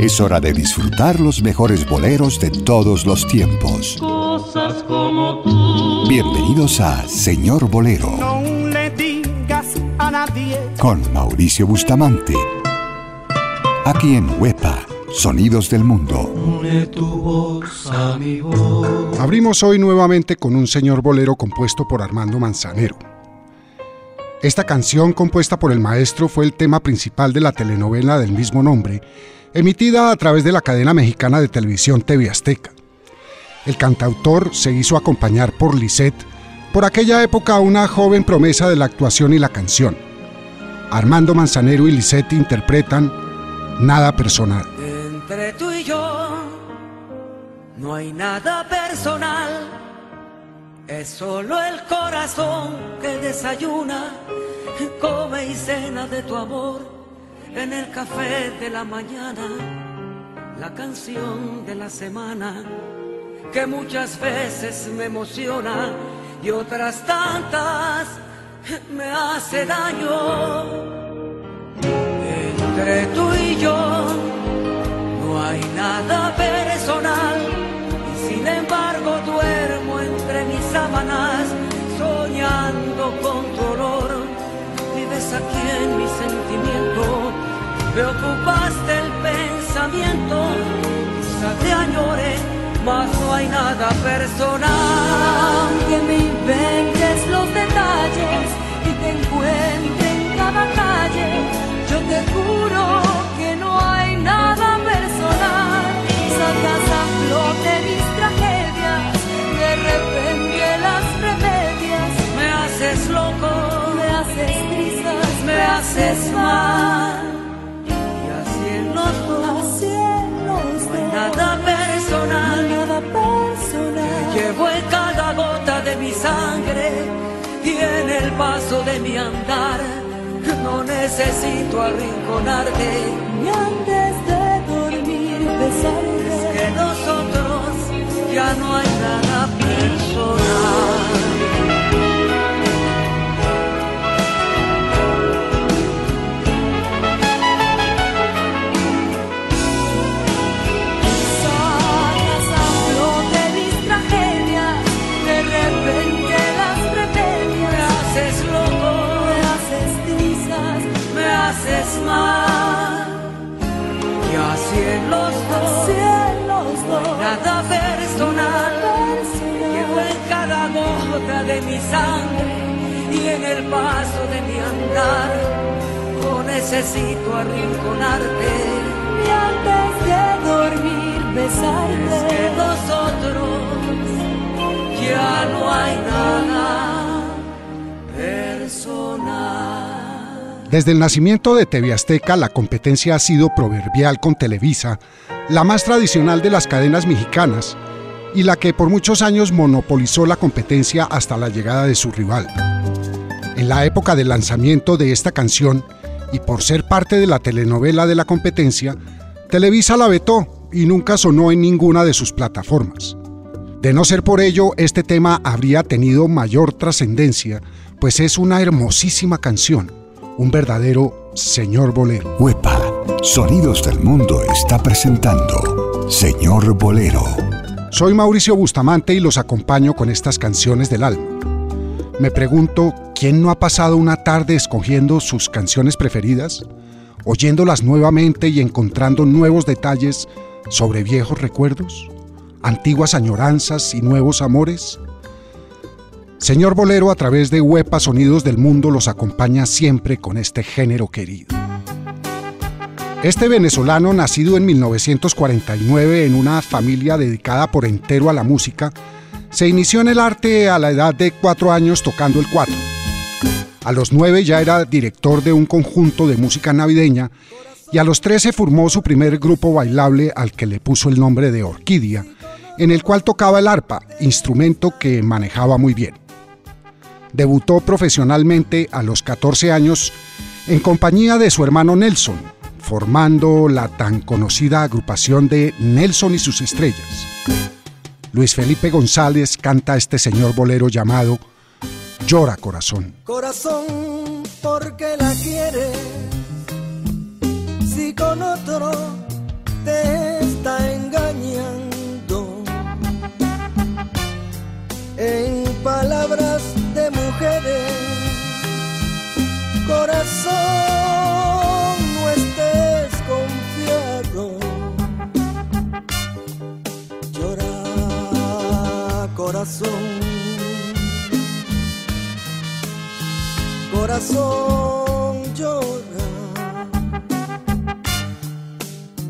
Es hora de disfrutar los mejores boleros de todos los tiempos. Bienvenidos a Señor Bolero. No le digas a nadie. Con Mauricio Bustamante. Aquí en Huepa, Sonidos del Mundo. Abrimos hoy nuevamente con un señor bolero compuesto por Armando Manzanero. Esta canción compuesta por el maestro fue el tema principal de la telenovela del mismo nombre, emitida a través de la cadena mexicana de televisión TV Azteca. El cantautor se hizo acompañar por Lisette, por aquella época una joven promesa de la actuación y la canción. Armando Manzanero y Lisette interpretan Nada Personal. Entre tú y yo no hay nada personal, es solo el corazón que desayuna, come y cena de tu amor en el café de la mañana, la canción de la semana que muchas veces me emociona y otras tantas me hace daño. Entre tú y yo no hay nada personal y sin embargo duermo entre mis sábanas soñando con tu olor. Vives aquí en mi sentimiento me ocupaste el pensamiento, quizá te añore, mas no hay nada personal. Que me inventes los detalles y te encuentre en cada calle, yo te juro que no hay nada personal. Sacas a flote mis tragedias, de repente las remedias. Me haces loco, me haces trizas, me haces mal. Nada personal, nada personal. Llevo en cada gota de mi sangre y en el paso de mi andar. No necesito arrinconarte, ni antes de dormir besarte. Es que nosotros ya no hay nada personal. Y así en los dos, nada personal. Llevo en cada gota de mi sangre y en el paso de mi andar. No necesito arrinconarte. Y antes de dormir besarte. Es que nosotros ya no hay nada personal. Desde el nacimiento de TV Azteca, la competencia ha sido proverbial con Televisa, la más tradicional de las cadenas mexicanas y la que por muchos años monopolizó la competencia hasta la llegada de su rival. En la época del lanzamiento de esta canción, y por ser parte de la telenovela de la competencia, Televisa la vetó y nunca sonó en ninguna de sus plataformas. De no ser por ello, este tema habría tenido mayor trascendencia, pues es una hermosísima canción un verdadero señor bolero. Huepa, Sonidos del Mundo está presentando Señor Bolero. Soy Mauricio Bustamante y los acompaño con estas canciones del alma. Me pregunto, ¿quién no ha pasado una tarde escogiendo sus canciones preferidas, oyéndolas nuevamente y encontrando nuevos detalles sobre viejos recuerdos, antiguas añoranzas y nuevos amores? Señor Bolero a través de Huepa Sonidos del Mundo los acompaña siempre con este género querido. Este venezolano, nacido en 1949 en una familia dedicada por entero a la música, se inició en el arte a la edad de cuatro años tocando el cuatro. A los nueve ya era director de un conjunto de música navideña y a los trece formó su primer grupo bailable al que le puso el nombre de Orquídea, en el cual tocaba el arpa, instrumento que manejaba muy bien debutó profesionalmente a los 14 años en compañía de su hermano Nelson, formando la tan conocida agrupación de Nelson y sus estrellas. Luis Felipe González canta este señor bolero llamado Llora corazón. Corazón porque la quieres, si con otro te está engañando. En palabras Corazón, no estés confiado. Llora, corazón. Corazón, llora.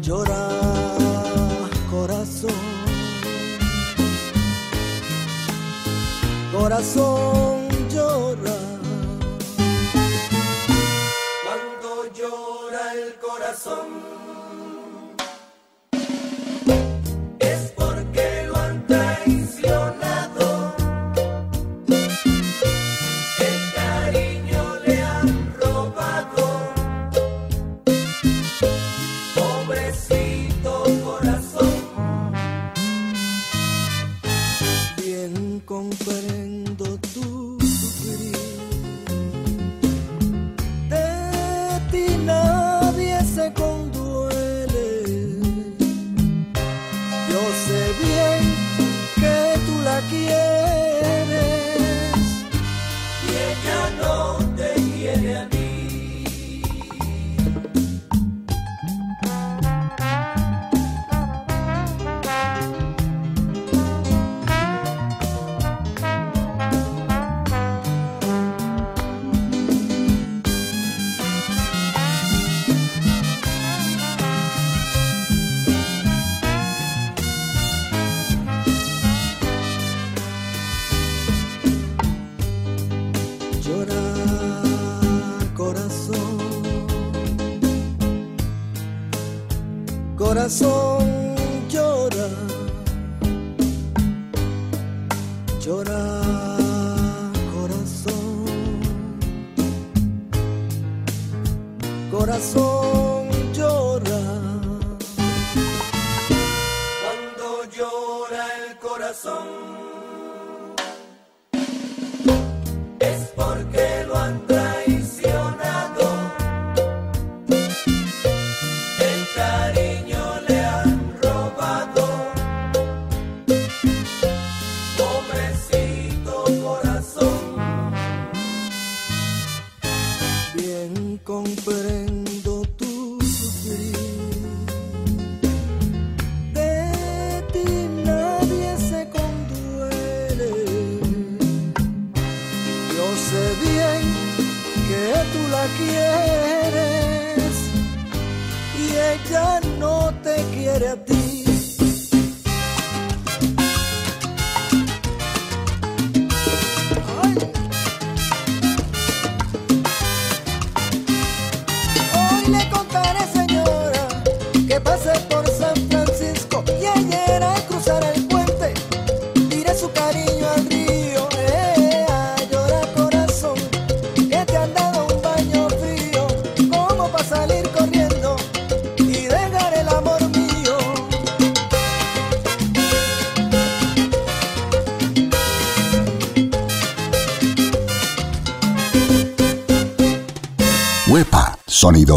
Llora, corazón. Corazón cuando llora el corazón.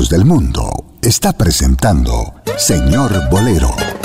Del Mundo está presentando Señor Bolero.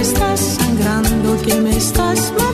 estás sangrando, que me estás matando.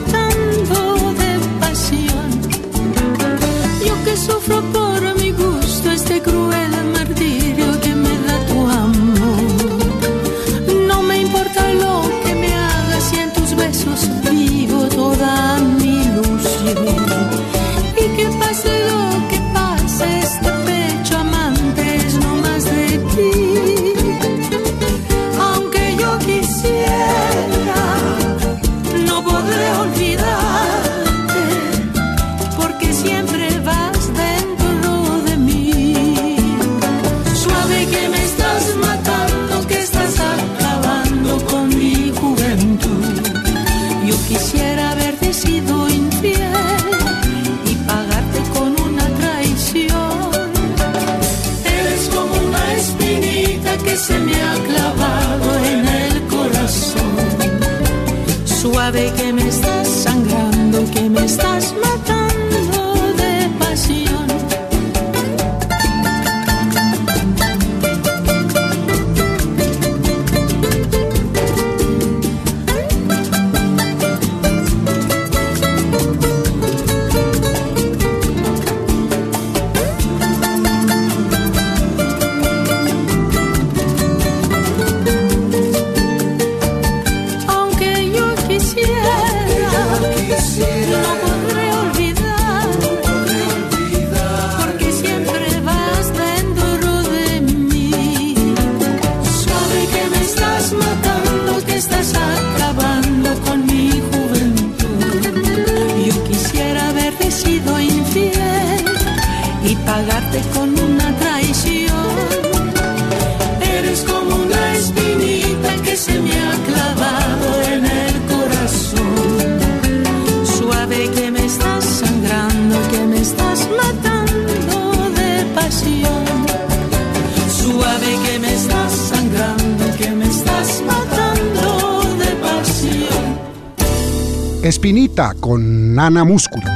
Con Nana Músculo.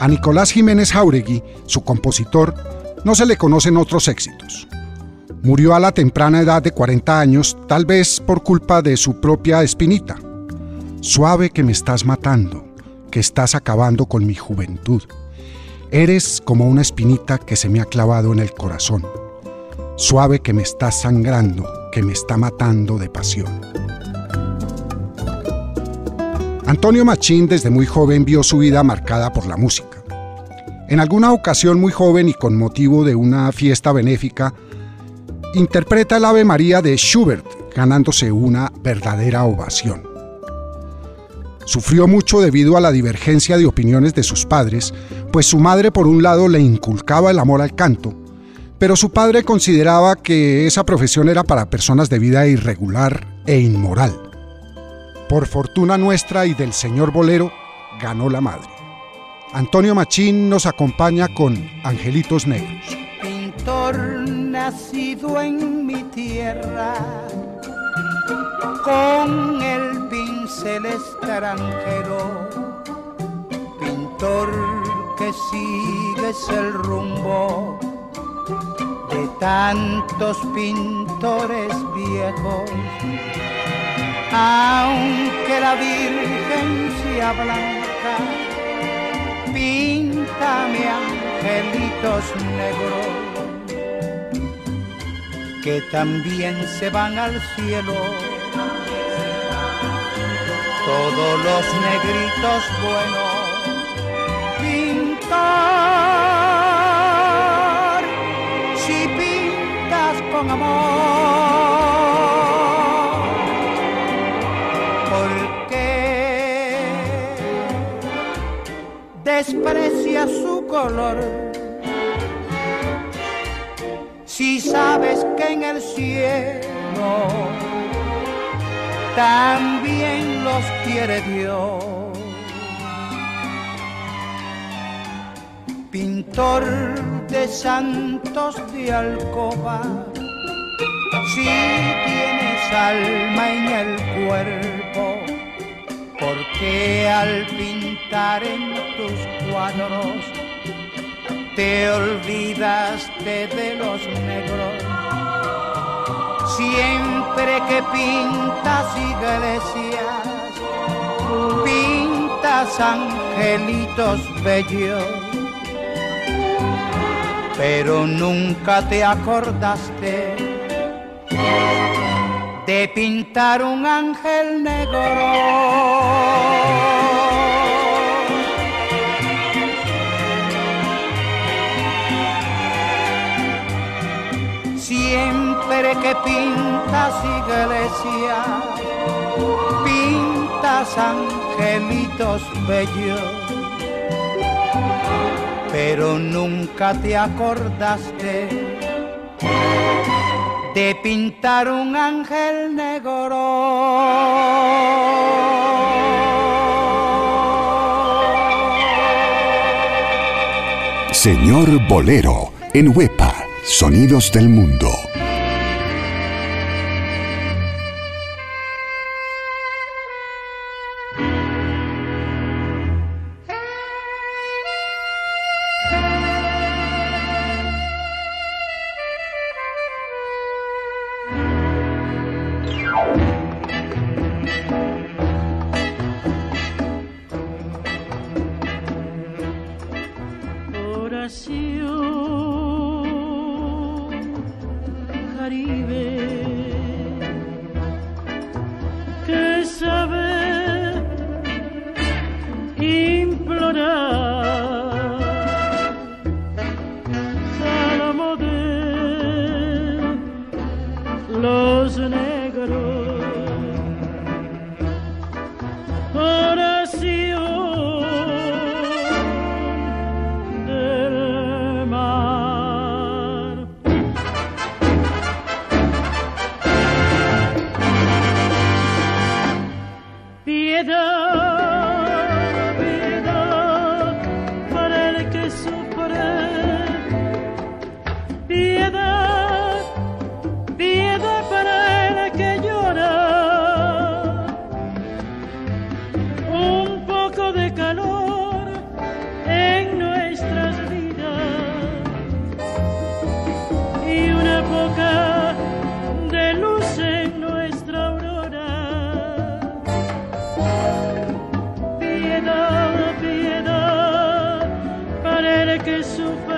A Nicolás Jiménez Jauregui, su compositor, no se le conocen otros éxitos. Murió a la temprana edad de 40 años, tal vez por culpa de su propia espinita. Suave que me estás matando, que estás acabando con mi juventud. Eres como una espinita que se me ha clavado en el corazón. Suave que me estás sangrando, que me está matando de pasión. Antonio Machín desde muy joven vio su vida marcada por la música. En alguna ocasión muy joven y con motivo de una fiesta benéfica, interpreta el Ave María de Schubert, ganándose una verdadera ovación. Sufrió mucho debido a la divergencia de opiniones de sus padres, pues su madre por un lado le inculcaba el amor al canto, pero su padre consideraba que esa profesión era para personas de vida irregular e inmoral. Por fortuna nuestra y del señor Bolero, ganó la madre. Antonio Machín nos acompaña con Angelitos Negros. pintor nacido en mi tierra, con el pincel extranjero, pintor que sigues el rumbo de tantos pintores viejos, aunque la Virgen sea blanca píntame angelitos negros que también se van al cielo. Todos los negritos buenos, pintar, desprecia su color. Si sabes que en el cielo también los quiere Dios. Pintor de santos de alcoba, si tienes alma en el cuerpo, porque al pintar en tus cuadros te olvidaste de los negros. Siempre que pintas iglesias, pintas angelitos bellos, pero nunca te acordaste de pintar un ángel negro. Siempre que pintas iglesias, pintas angelitos bellos, pero nunca te acordaste de pintar un ángel negro. Señor Bolero, en Huepa, Sonidos del Mundo. que sufre.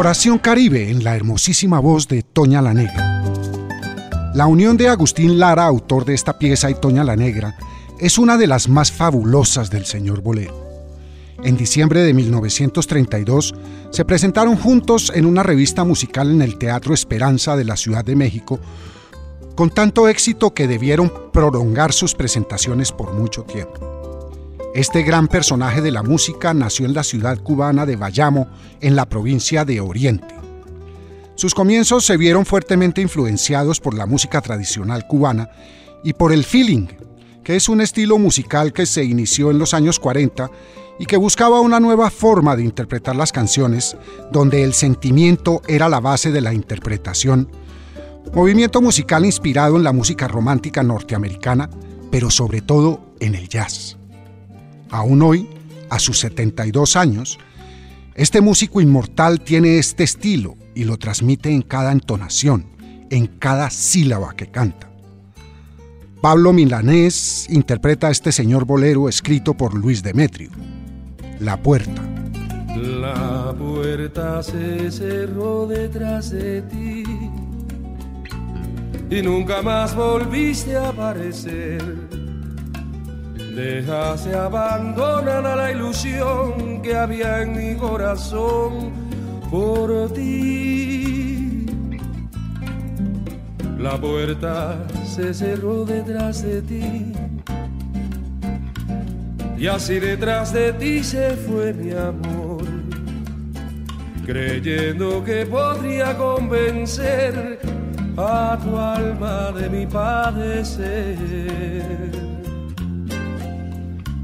Oración Caribe en la hermosísima voz de Toña la Negra. La unión de Agustín Lara, autor de esta pieza, y Toña la Negra, es una de las más fabulosas del señor Bolero. En diciembre de 1932 se presentaron juntos en una revista musical en el Teatro Esperanza de la Ciudad de México, con tanto éxito que debieron prolongar sus presentaciones por mucho tiempo. Este gran personaje de la música nació en la ciudad cubana de Bayamo, en la provincia de Oriente. Sus comienzos se vieron fuertemente influenciados por la música tradicional cubana y por el feeling, que es un estilo musical que se inició en los años 40 y que buscaba una nueva forma de interpretar las canciones, donde el sentimiento era la base de la interpretación. Movimiento musical inspirado en la música romántica norteamericana, pero sobre todo en el jazz. Aún hoy, a sus 72 años, este músico inmortal tiene este estilo y lo transmite en cada entonación, en cada sílaba que canta. Pablo Milanés interpreta a este señor bolero escrito por Luis Demetrio, La Puerta. La puerta se cerró detrás de ti y nunca más volviste a aparecer Déjase abandonada la ilusión que había en mi corazón por ti. La puerta se cerró detrás de ti. Y así detrás de ti se fue mi amor, creyendo que podría convencer a tu alma de mi padecer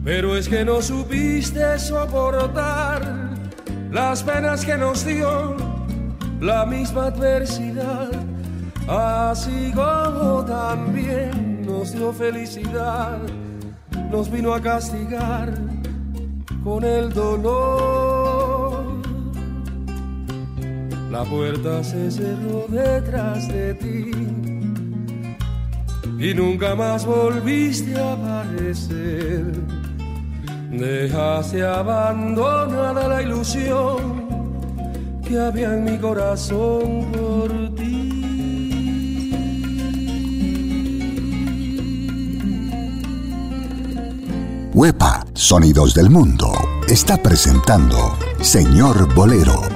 pero es que no supiste soportar las penas que nos dio la misma adversidad, así como también nos dio felicidad, nos vino a castigar con el dolor. La puerta se cerró detrás de ti y nunca más volviste a aparecer Dejaste abandonada la ilusión que había en mi corazón por ti. Huepa, Sonidos del Mundo, está presentando Señor Bolero.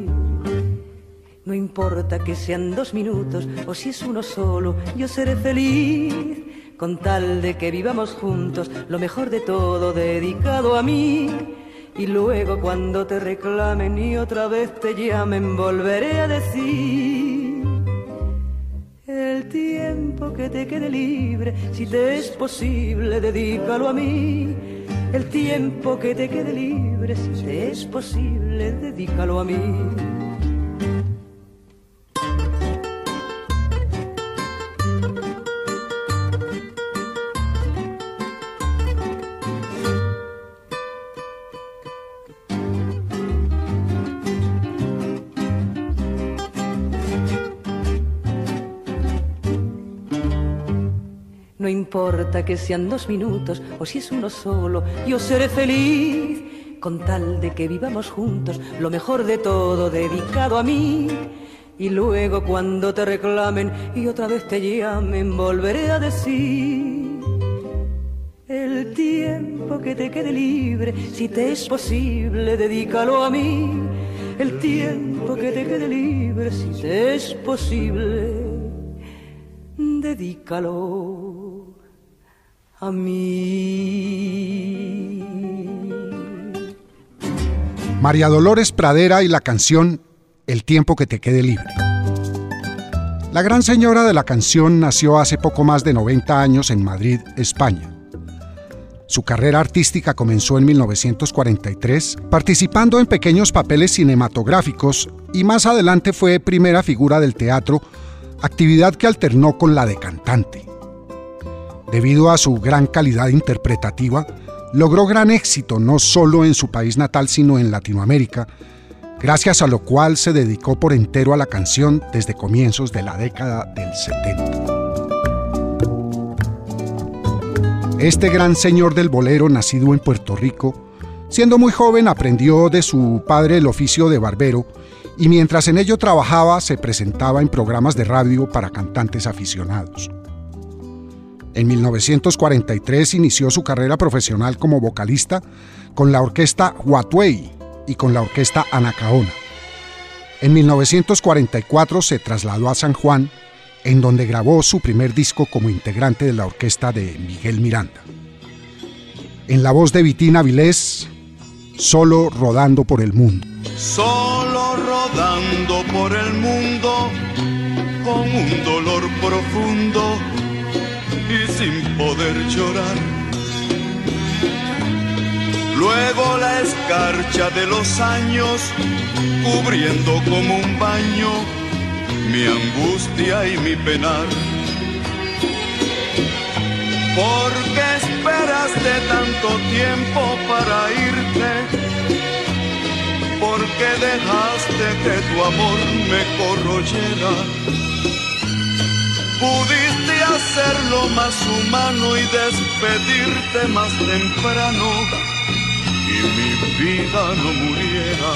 No importa que sean dos minutos o si es uno solo, yo seré feliz con tal de que vivamos juntos, lo mejor de todo dedicado a mí. Y luego cuando te reclamen y otra vez te llamen, volveré a decir el tiempo que te quede libre, si te es posible, dedícalo a mí el tiempo que te quede libre, si te es posible, dedícalo a mí. Importa que sean dos minutos o si es uno solo, yo seré feliz con tal de que vivamos juntos lo mejor de todo dedicado a mí. Y luego cuando te reclamen y otra vez te llamen, volveré a decir el tiempo que te quede libre, si te es posible, dedícalo a mí. El tiempo que te quede libre, si te es posible, dedícalo a mí. María Dolores Pradera y la canción El tiempo que te quede libre. La gran señora de la canción nació hace poco más de 90 años en Madrid, España. Su carrera artística comenzó en 1943, participando en pequeños papeles cinematográficos y más adelante fue primera figura del teatro, actividad que alternó con la de cantante. Debido a su gran calidad interpretativa, logró gran éxito no solo en su país natal, sino en Latinoamérica, gracias a lo cual se dedicó por entero a la canción desde comienzos de la década del 70. Este gran señor del bolero, nacido en Puerto Rico, siendo muy joven aprendió de su padre el oficio de barbero y mientras en ello trabajaba se presentaba en programas de radio para cantantes aficionados. En 1943 inició su carrera profesional como vocalista con la orquesta Huatuey y con la orquesta Anacaona. En 1944 se trasladó a San Juan, en donde grabó su primer disco como integrante de la orquesta de Miguel Miranda. En la voz de Vitina Vilés, solo rodando por el mundo. Solo rodando por el mundo, con un dolor profundo y sin poder llorar. Luego la escarcha de los años cubriendo como un baño mi angustia y mi penar. ¿Por qué esperaste tanto tiempo para irte? ¿Por qué dejaste que tu amor me corroyera? Pudiste hacerlo más humano y despedirte más temprano y mi vida no muriera.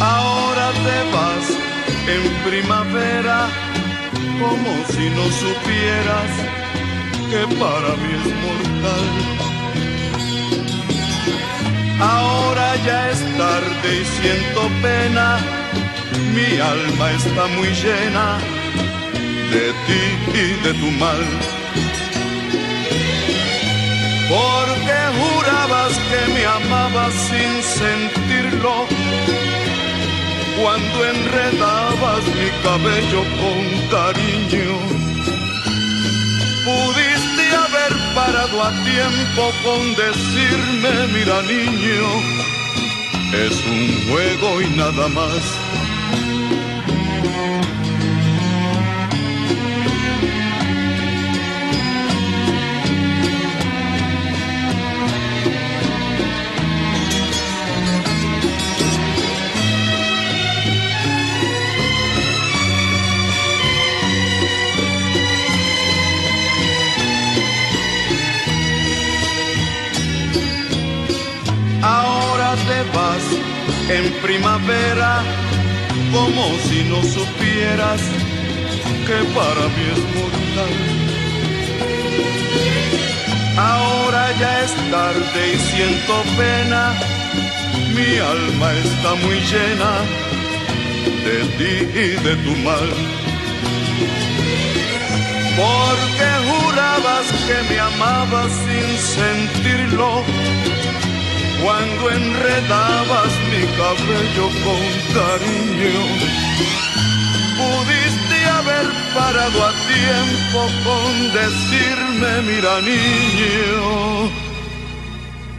Ahora te vas en primavera como si no supieras que para mí es mortal. Ahora ya es tarde y siento pena, mi alma está muy llena de ti y de tu mal. Porque jurabas que me amabas sin sentirlo cuando enredabas mi cabello con cariño. Pudiste haber parado a tiempo con decirme, mira niño, es un juego y nada más en primavera, como si no supieras que para mí es mortal. Ahora ya es tarde y siento pena, mi alma está muy llena de ti y de tu mal. Porque jurabas que me amabas sin sentirlo cuando enredabas mi cabello con cariño. Pudiste haber parado a tiempo con decirme, mira niño,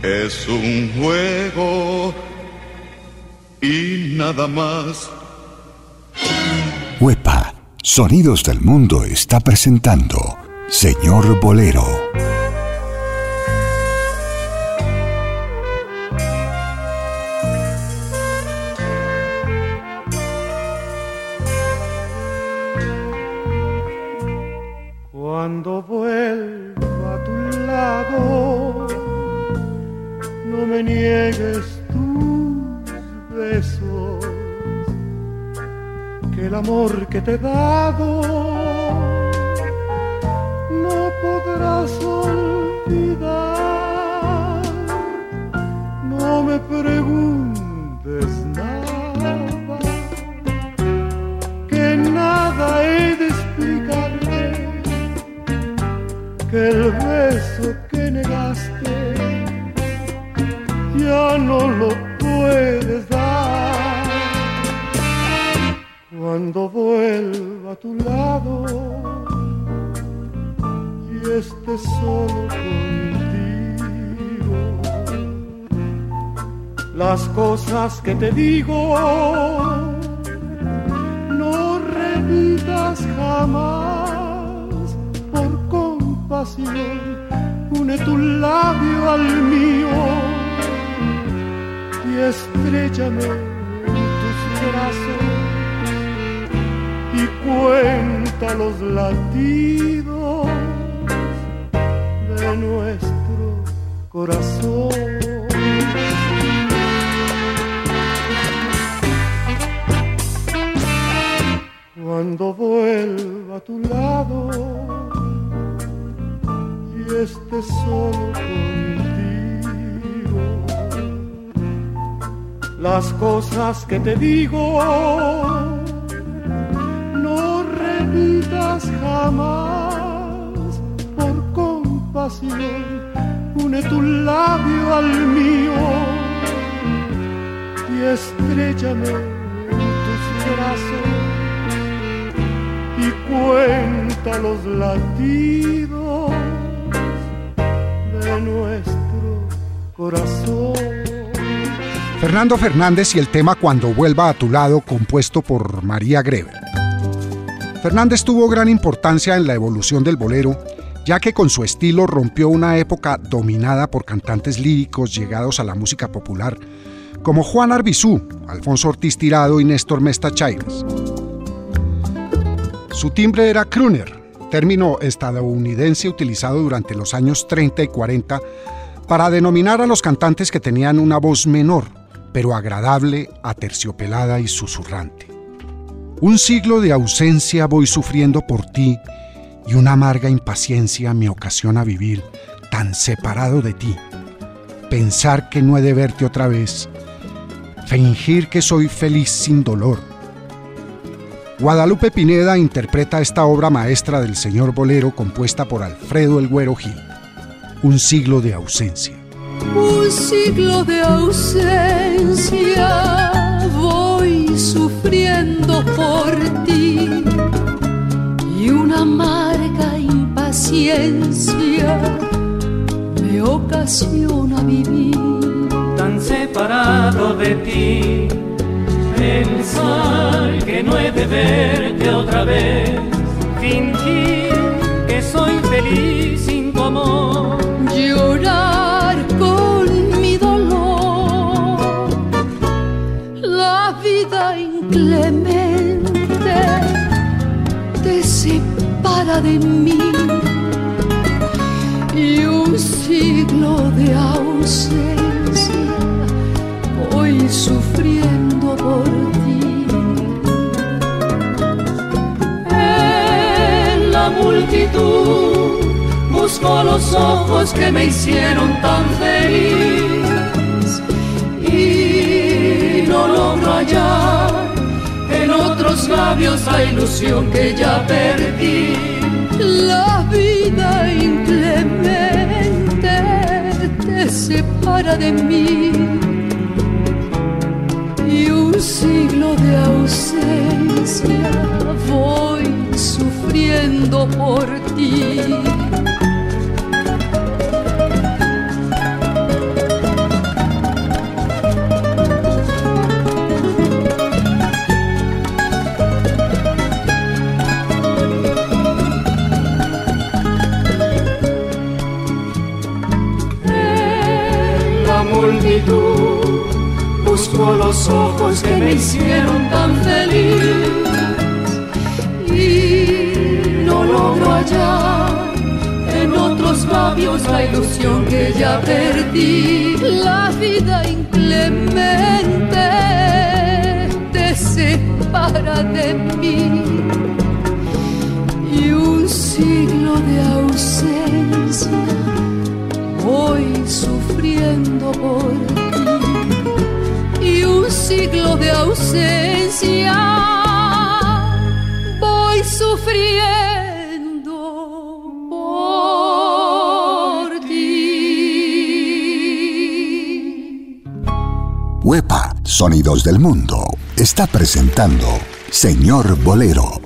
es un juego y nada más. Huepa, Sonidos del Mundo está presentando Señor Bolero. Te he contigo, las cosas que te digo no repitas jamás. Por compasión, une tu labio al mío y estrechame en tus brazos y cuenta los latidos nuestro corazón. Cuando vuelva a tu lado y esté solo contigo, las cosas que te digo no repitas jamás compasión, une tu labio al mío y estrechame en tus brazos y cuenta los latidos de nuestro corazón. Fernando Fernández y el tema Cuando vuelva a tu lado, compuesto por María Greber. Fernández tuvo gran importancia en la evolución del bolero, ya que con su estilo rompió una época dominada por cantantes líricos llegados a la música popular, como Juan Arbizú, Alfonso Ortiz Tirado y Néstor Mesta Chaires. Su timbre era crooner, término estadounidense utilizado durante los años 30 y 40 para denominar a los cantantes que tenían una voz menor, pero agradable, aterciopelada y susurrante. Un siglo de ausencia voy sufriendo por ti y una amarga impaciencia me ocasiona vivir tan separado de ti. Pensar que no he de verte otra vez, fingir que soy feliz sin dolor. Guadalupe Pineda interpreta esta obra maestra del señor Bolero compuesta por Alfredo El Güero Gil, Un siglo de ausencia. Un siglo de ausencia voy sufriendo por ti y una amarga impaciencia me ocasiona vivir. tan separado de ti, pensar que no he de verte otra vez, fingir de mí y un siglo de ausencia voy sufriendo por ti. En la multitud busco los ojos que me hicieron tan feliz y no logro hallar en otros labios la ilusión que ya perdí. La vida inclemente te separa de mí y un siglo de ausencia voy sufriendo por ti. Que ya perdí. La vida inclemente te separa de mí Sonidos del Mundo, está presentando Señor Bolero.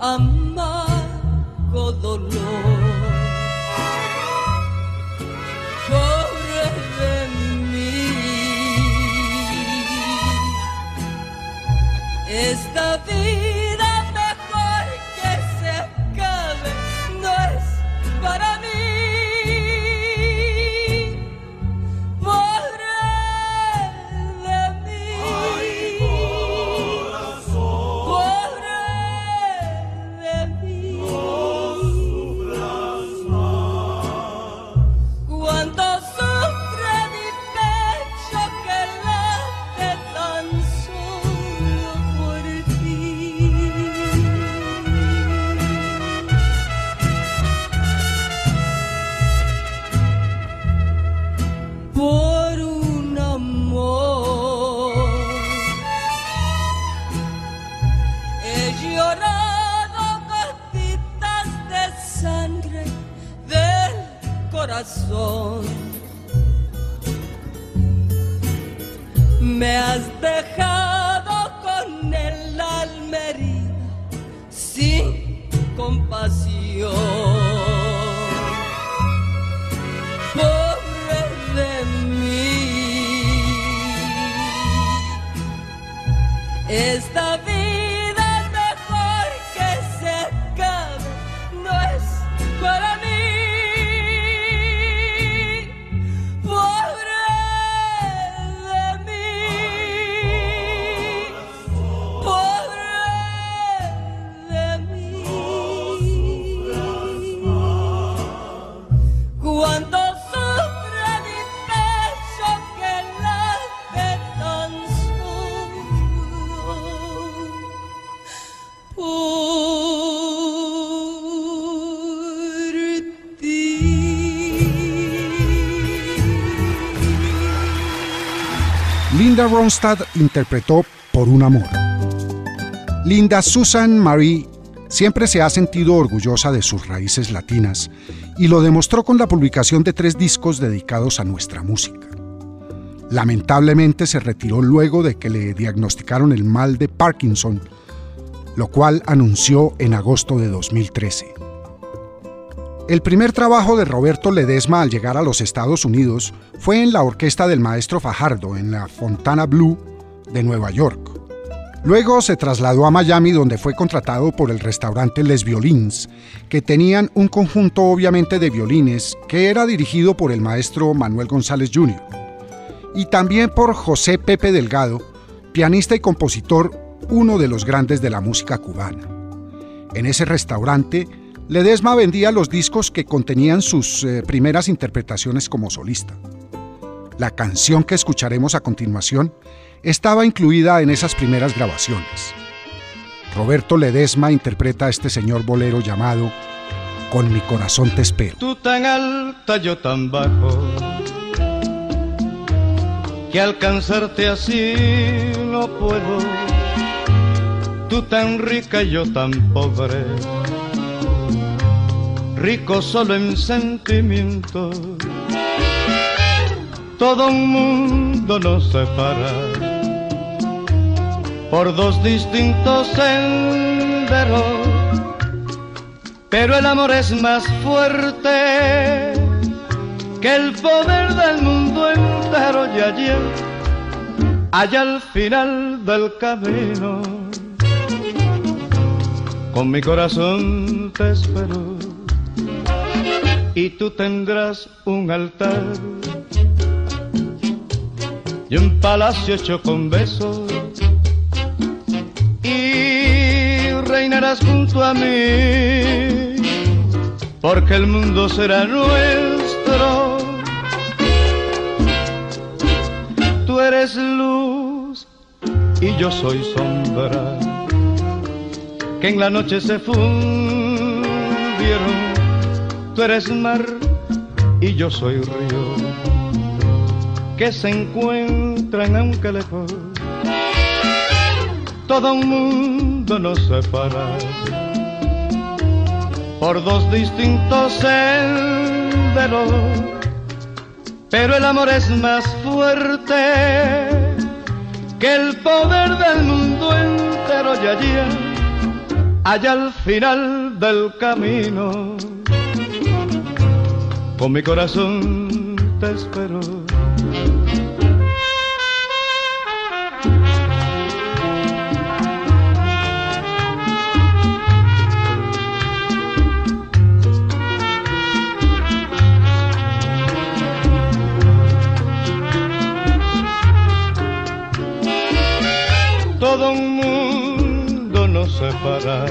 amargo dolor. Corre de mí esta vida. Linda Ronstadt interpretó Por un amor. Linda Susan Marie siempre se ha sentido orgullosa de sus raíces latinas y lo demostró con la publicación de tres discos dedicados a nuestra música. Lamentablemente se retiró luego de que le diagnosticaron el mal de Parkinson, lo cual anunció en agosto de 2013. El primer trabajo de Roberto Ledesma al llegar a los Estados Unidos fue en la orquesta del maestro Fajardo en la Fontana Blue de Nueva York. Luego se trasladó a Miami donde fue contratado por el restaurante Les Violins, que tenían un conjunto obviamente de violines que era dirigido por el maestro Manuel González Jr. y también por José Pepe Delgado, pianista y compositor, uno de los grandes de la música cubana. En ese restaurante Ledesma vendía los discos que contenían sus eh, primeras interpretaciones como solista. La canción que escucharemos a continuación estaba incluida en esas primeras grabaciones. Roberto Ledesma interpreta a este señor bolero llamado Con mi corazón te espero. Tú tan alta, yo tan bajo, que alcanzarte así no puedo. Tú tan rica, yo tan pobre rico solo en sentimiento. Todo un mundo nos separa por dos distintos senderos, pero el amor es más fuerte que el poder del mundo entero y allí, allá al final del camino, con mi corazón te espero y tú tendrás un altar y un palacio hecho con besos junto a mí porque el mundo será nuestro. Tú eres luz y yo soy sombra que en la noche se fundieron Tú eres mar y yo soy río, que se encuentran aunque lejos. Todo un mundo nos separa por dos distintos senderos, pero el amor es más fuerte que el poder del mundo entero y allí, allá al final del camino con mi corazón te espero. Todo un mundo nos separa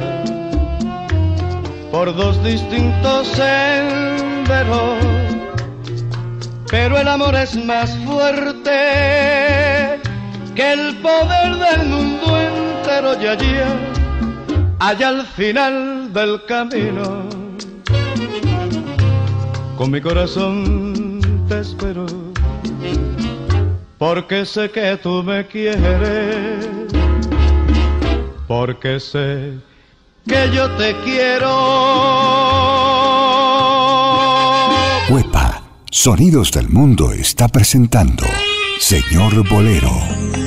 por dos distintos pero el amor es más fuerte que el poder del mundo entero y allí, allá al final del camino. Con mi corazón te espero, porque sé que tú me quieres, porque sé que yo te quiero. Huepa, Sonidos del Mundo está presentando Señor Bolero.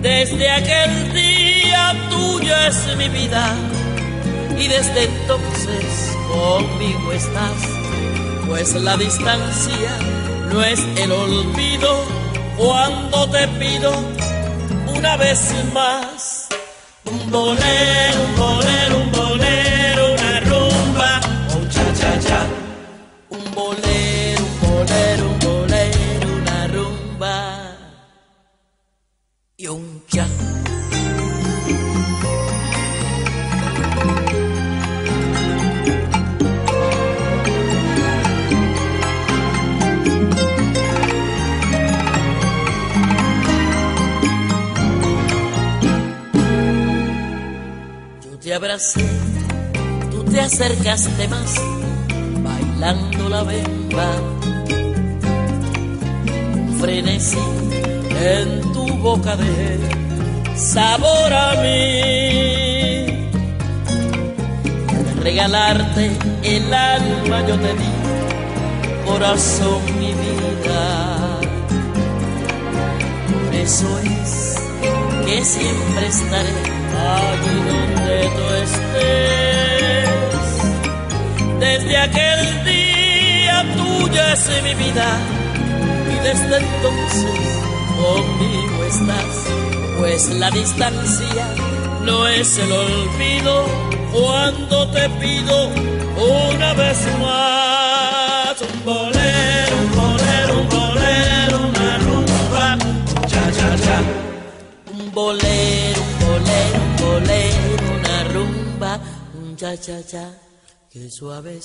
Desde aquel día tuyo es mi vida y desde entonces conmigo estás, pues la distancia no es el olvido cuando te pido una vez más un bolero, un bolero, un bolero, una rumba, un cha cha cha, Yo te abracé, tú te acercaste más, bailando la bemba. Frenesí en tu boca de sabor a mí. regalarte el alma yo te di, corazón mi vida. Por eso es que siempre estaré allí donde tú estés. Desde aquel día tuya es mi vida y desde entonces conmigo estás, pues la distancia no es el olvido. Cuando te pido una vez más un bolero, un bolero, un bolero, una rumba, cha cha cha, un bolero, un bolero, un bolero, una rumba, un cha cha cha, que suave.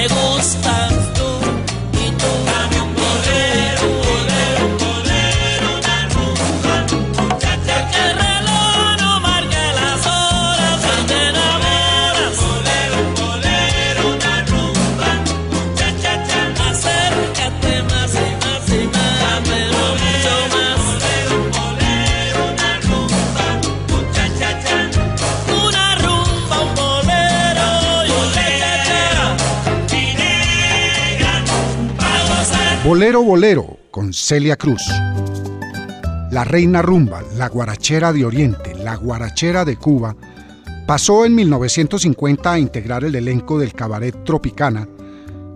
Me gustas Bolero Bolero con Celia Cruz. La reina rumba, la guarachera de Oriente, la guarachera de Cuba, pasó en 1950 a integrar el elenco del cabaret Tropicana,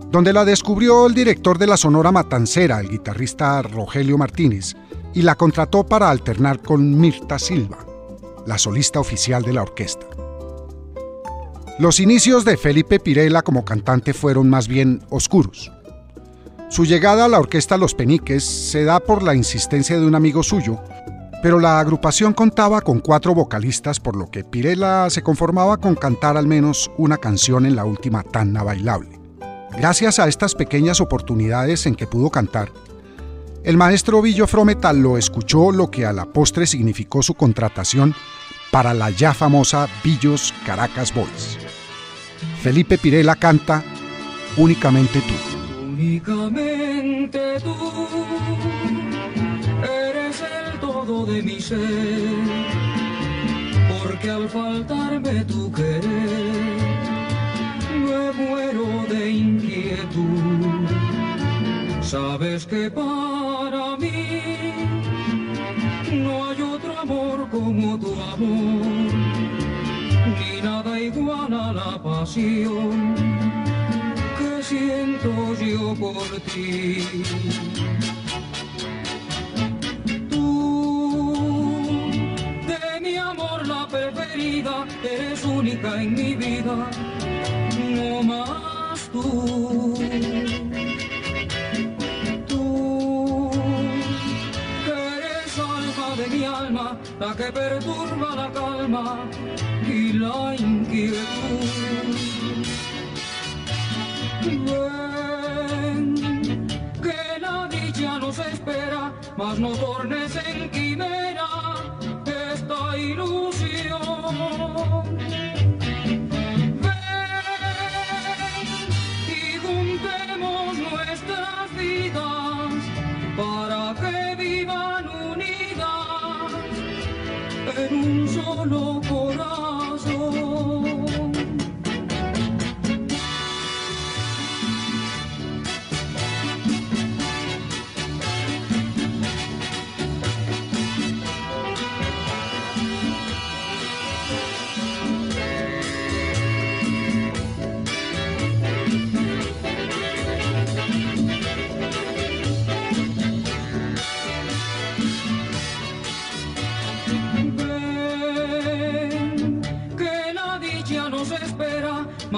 donde la descubrió el director de la Sonora Matancera, el guitarrista Rogelio Martínez, y la contrató para alternar con Mirta Silva, la solista oficial de la orquesta. Los inicios de Felipe Pirela como cantante fueron más bien oscuros. Su llegada a la orquesta Los Peniques se da por la insistencia de un amigo suyo, pero la agrupación contaba con cuatro vocalistas, por lo que Pirela se conformaba con cantar al menos una canción en la última tanda bailable. Gracias a estas pequeñas oportunidades en que pudo cantar, el maestro Villo Frometal lo escuchó lo que a la postre significó su contratación para la ya famosa Villos Caracas Boys. Felipe Pirela canta Únicamente tú. Únicamente tú eres el todo de mi ser, porque al faltarme tu querer, me muero de inquietud. Sabes que para mí no hay otro amor como tu amor, ni nada igual a la pasión siento yo por ti. Tú, de mi amor la preferida, eres única en mi vida, no más tú. Tú, que eres alma de mi alma, la que perturba la calma y la inquietud. Ven, que la dicha nos espera, mas no tornes en quimera esta ilusión. Ven y juntemos nuestras vidas para que vivan unidas en un solo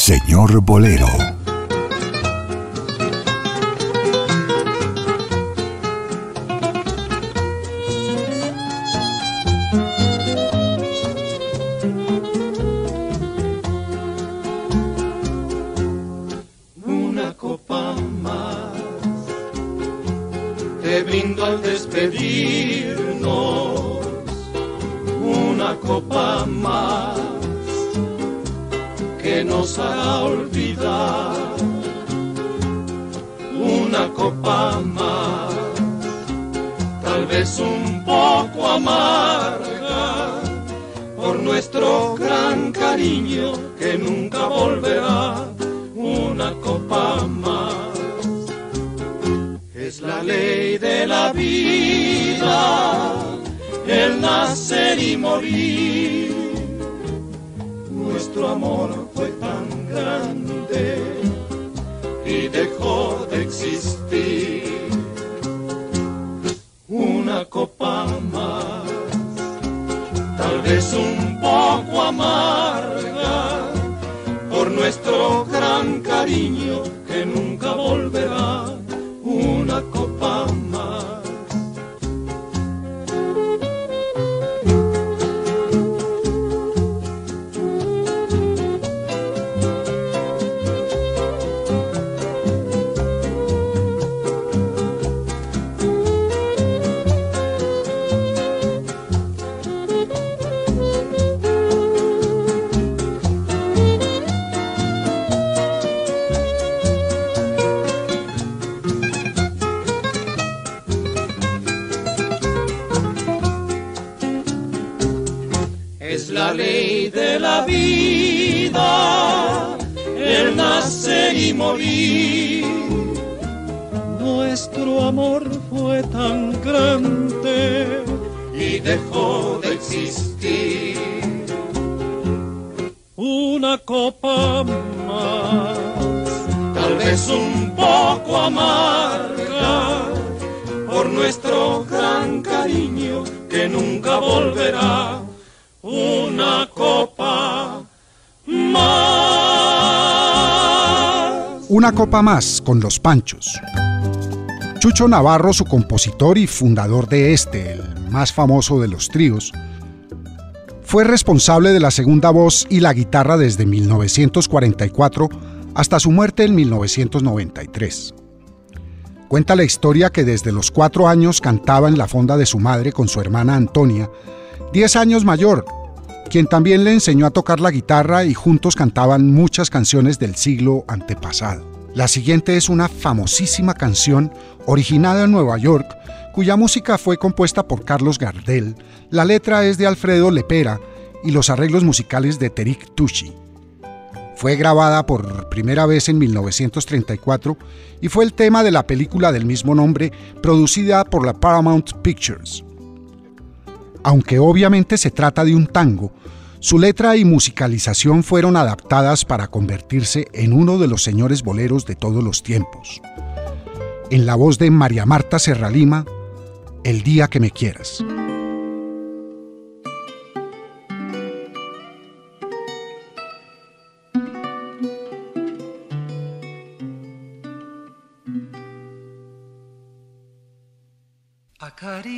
Señor Bolero. Nunca volverá una copa más. Una copa más con los Panchos. Chucho Navarro, su compositor y fundador de este, el más famoso de los tríos, fue responsable de la segunda voz y la guitarra desde 1944 hasta su muerte en 1993. Cuenta la historia que desde los cuatro años cantaba en la fonda de su madre con su hermana Antonia, 10 años mayor, quien también le enseñó a tocar la guitarra y juntos cantaban muchas canciones del siglo antepasado. La siguiente es una famosísima canción originada en Nueva York, cuya música fue compuesta por Carlos Gardel, la letra es de Alfredo Lepera y los arreglos musicales de Terik Tucci. Fue grabada por primera vez en 1934 y fue el tema de la película del mismo nombre producida por la Paramount Pictures. Aunque obviamente se trata de un tango, su letra y musicalización fueron adaptadas para convertirse en uno de los señores boleros de todos los tiempos. En la voz de María Marta Serralima, El día que me quieras.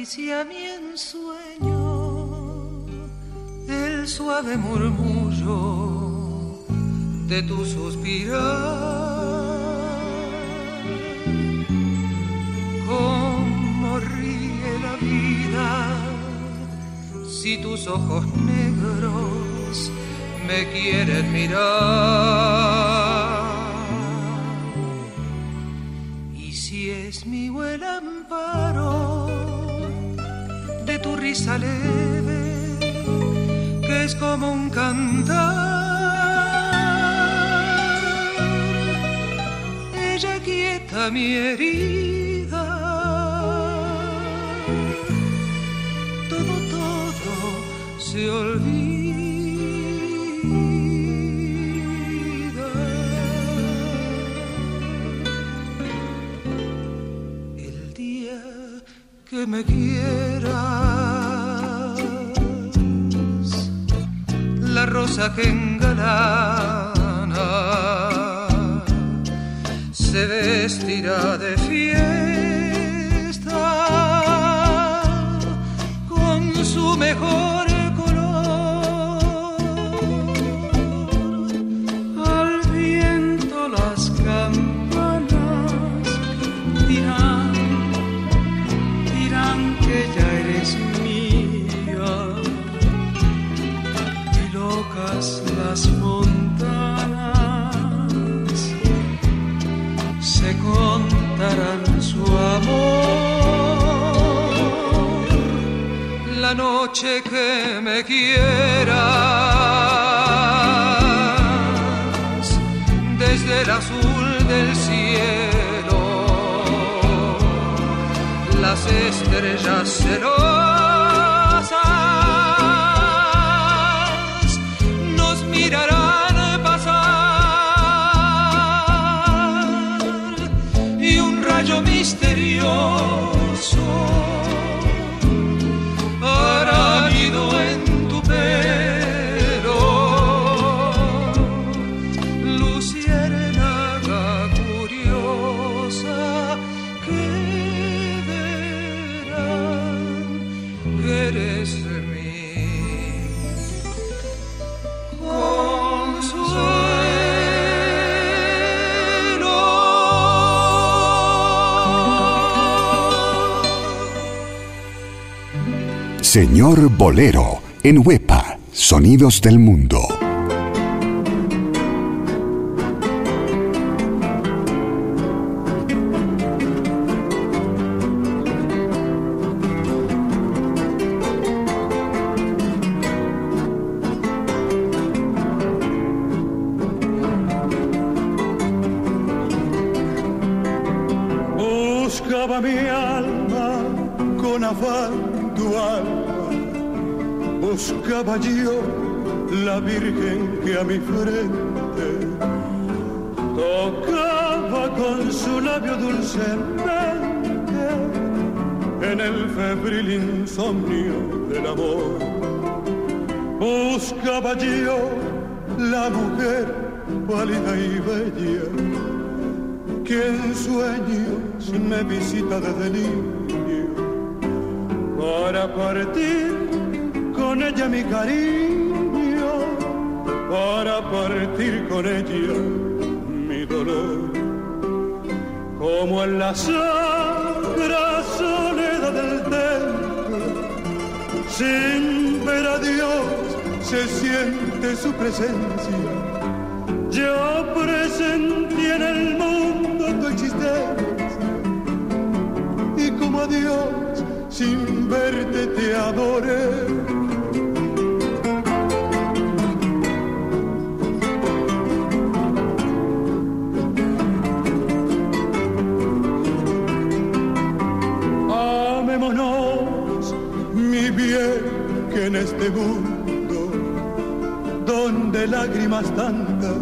Acaricia mi ensueño el suave murmullo de tu suspirar. Cómo ríe la vida si tus ojos negros me quieren mirar. Y si es mi buen de tu risa leve, que es como un cantar. quita mi herida. Todo, todo se olvida. El día que me quieras, rosa que engalana se vestirá de fiesta Noche que me quieras, desde el azul del cielo, las estrellas celosas Señor Bolero, en Huepa, Sonidos del Mundo. Del amor. Buscaba yo la mujer pálida y bella que en sueños me visita desde niño para partir con ella mi cariño, para partir con ella mi dolor, como en la sagra sin ver a Dios se siente su presencia. Yo presentí en el mundo tu existencia y como a Dios sin verte te adoré. En este mundo donde lágrimas tantas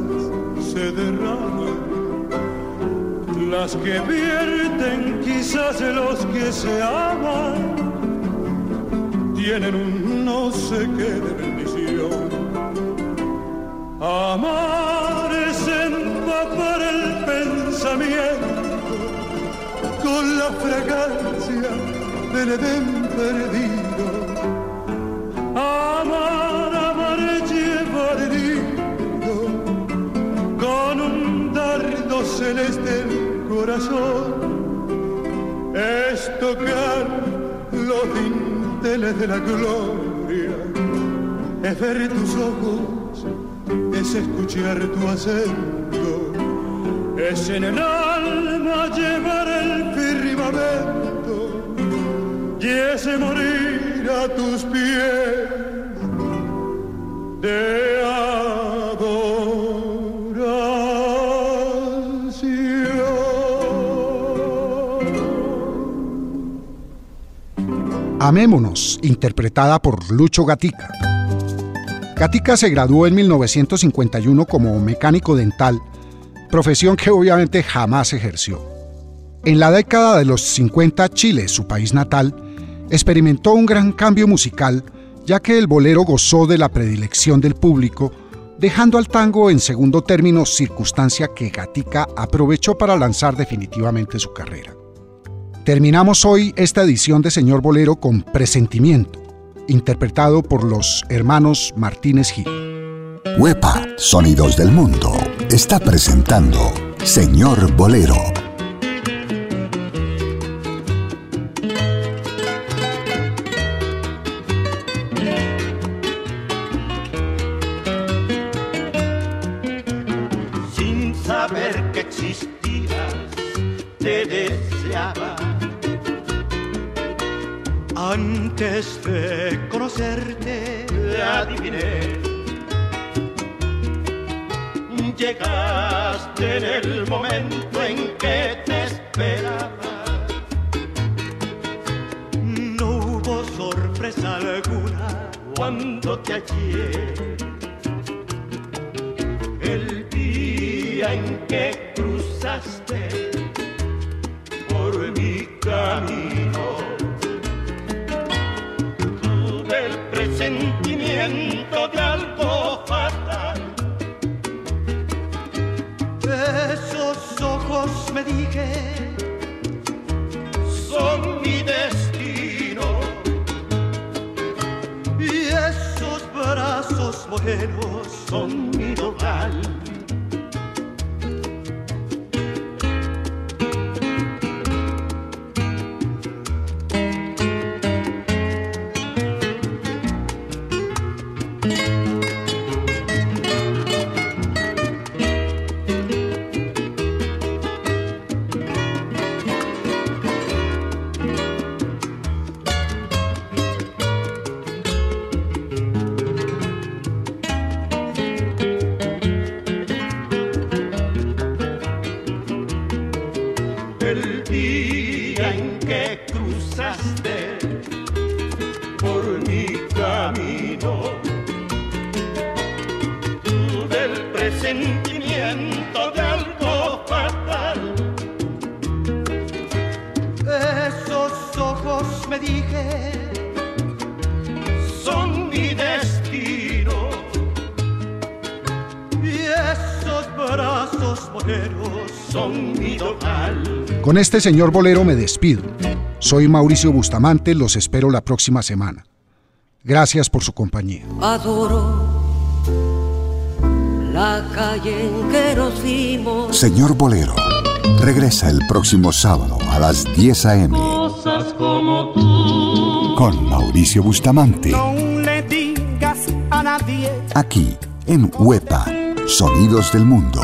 se derraman, las que vierten quizás los que se aman, tienen un no sé qué de bendición. Amar es empapar el pensamiento con la fragancia del Edén perdido. El corazón. Es tocar los dinteles de la gloria, es ver tus ojos, es escuchar tu acento, es en el alma llevar el firmamento y ese morir a tus pies de Amémonos, interpretada por Lucho Gatica. Gatica se graduó en 1951 como mecánico dental, profesión que obviamente jamás ejerció. En la década de los 50, Chile, su país natal, experimentó un gran cambio musical, ya que el bolero gozó de la predilección del público, dejando al tango en segundo término, circunstancia que Gatica aprovechó para lanzar definitivamente su carrera. Terminamos hoy esta edición de Señor Bolero con Presentimiento, interpretado por los hermanos Martínez Gil. Huepa, Sonidos del Mundo, está presentando Señor Bolero. Sin saber que existías, te deseaba. Antes de conocerte, te adiviné. Llegaste en el momento en que te esperaba. No hubo sorpresa alguna cuando te hallé. El día en que cruzaste por mi camino, presentimiento de algo fatal. Esos ojos me dije son mi destino y esos brazos morenos son mi hogar. Este señor bolero me despido. Soy Mauricio Bustamante, los espero la próxima semana. Gracias por su compañía. Adoro la calle en que nos vimos. Señor Bolero, regresa el próximo sábado a las 10 a.m. Cosas como tú. con Mauricio Bustamante, No le digas a nadie aquí en Huepa, Sonidos del Mundo.